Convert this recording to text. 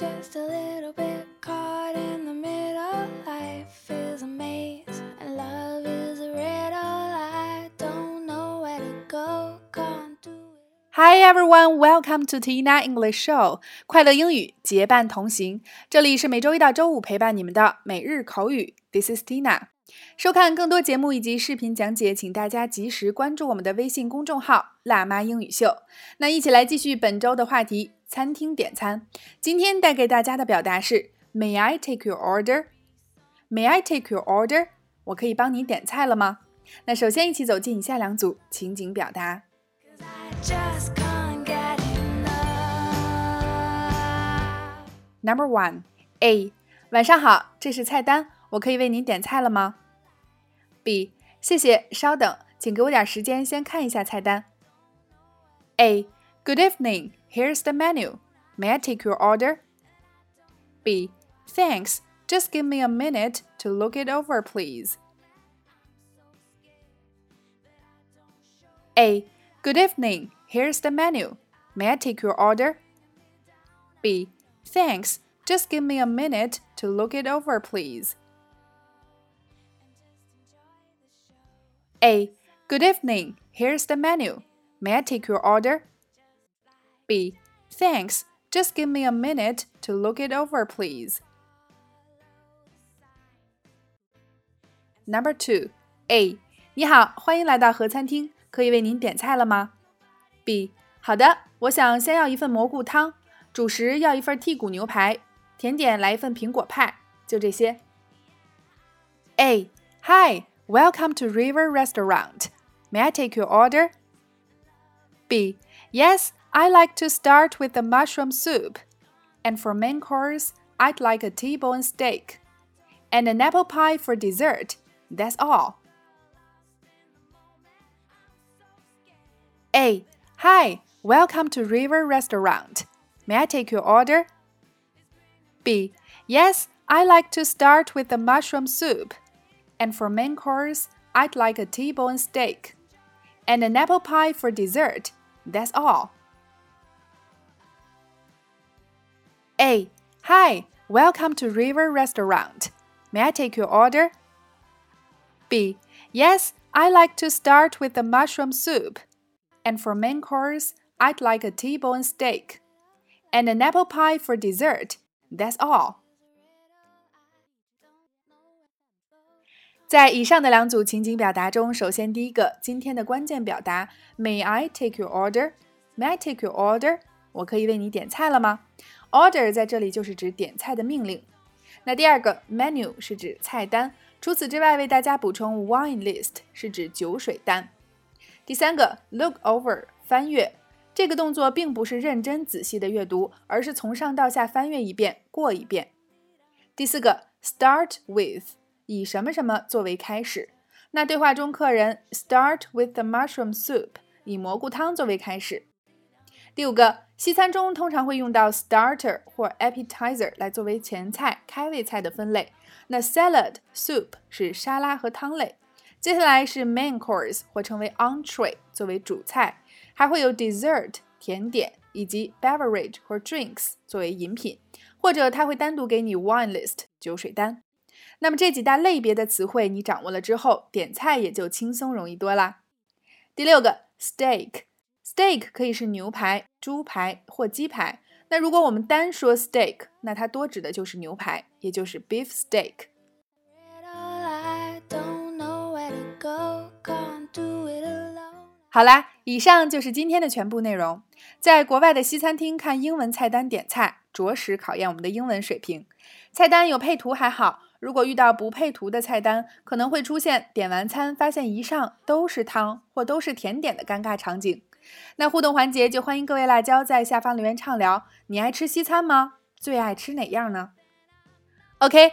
just a little bit caught in the middle. Life is a maze and love is a riddle. I don't know where to go, can't do it. Hi everyone, welcome to Tina English Show，快乐英语结伴同行。这里是每周一到周五陪伴你们的每日口语。This is Tina。收看更多节目以及视频讲解，请大家及时关注我们的微信公众号“辣妈英语秀”。那一起来继续本周的话题：餐厅点餐。今天带给大家的表达是 “May I take your order？”May I take your order？我可以帮你点菜了吗？那首先一起走进以下两组情景表达。Number one, A. 晚上好，这是菜单，我可以为您点菜了吗？B. 谢谢，稍等，请给我点时间先看一下菜单。A. Good evening. Here's the menu. May I take your order? B. Thanks. Just give me a minute to look it over, please. A. Good evening. Here's the menu. May I take your order? B. Thanks. Just give me a minute to look it over, please. A. Good evening. Here's the menu. May I take your order? B. Thanks. Just give me a minute to look it over, please. Number two. A. 你好，欢迎来到和餐厅，可以为您点菜了吗？B. 好的，我想先要一份蘑菇汤，主食要一份剔骨牛排，甜点来一份苹果派，就这些。A. Hi, welcome to River Restaurant. May I take your order? B. Yes, I like to start with the mushroom soup. And for main course, I'd like a T-bone steak. And an apple pie for dessert. That's all. A. Hi, welcome to River Restaurant. May I take your order? B. Yes, I like to start with the mushroom soup. And for main course, I'd like a T-bone steak. And an apple pie for dessert. That's all. A. Hi, welcome to River Restaurant. May I take your order? B. Yes, I like to start with the mushroom soup. And for main course, I'd like a T-bone steak. And an apple pie for dessert. That's all. 在以上的两组情景表达中，首先第一个，今天的关键表达，May I take your order? May I take your order? 我可以为你点菜了吗 ？Order 在这里就是指点菜的命令。那第二个，menu 是指菜单。除此之外，为大家补充，wine list 是指酒水单。第三个，look over 翻阅，这个动作并不是认真仔细的阅读，而是从上到下翻阅一遍，过一遍。第四个，start with 以什么什么作为开始。那对话中，客人 start with the mushroom soup 以蘑菇汤作为开始。第五个，西餐中通常会用到 starter 或 appetizer 来作为前菜、开胃菜的分类。那 salad、soup 是沙拉和汤类。接下来是 main course 或称为 entree 作为主菜，还会有 dessert 甜点以及 beverage 或 drinks 作为饮品，或者它会单独给你 wine list 酒水单。那么这几大类别的词汇你掌握了之后，点菜也就轻松容易多啦。第六个，steak steak，steak 可以是牛排、猪排或鸡排。那如果我们单说 steak，那它多指的就是牛排，也就是 beef steak。Riddle, don't know where to go, can't do it alone. 好啦，以上就是今天的全部内容。在国外的西餐厅看英文菜单点菜，着实考验我们的英文水平。菜单有配图还好，如果遇到不配图的菜单，可能会出现点完餐发现一上都是汤或都是甜点的尴尬场景。那互动环节就欢迎各位辣椒在下方留言畅聊，你爱吃西餐吗？最爱吃哪样呢？OK，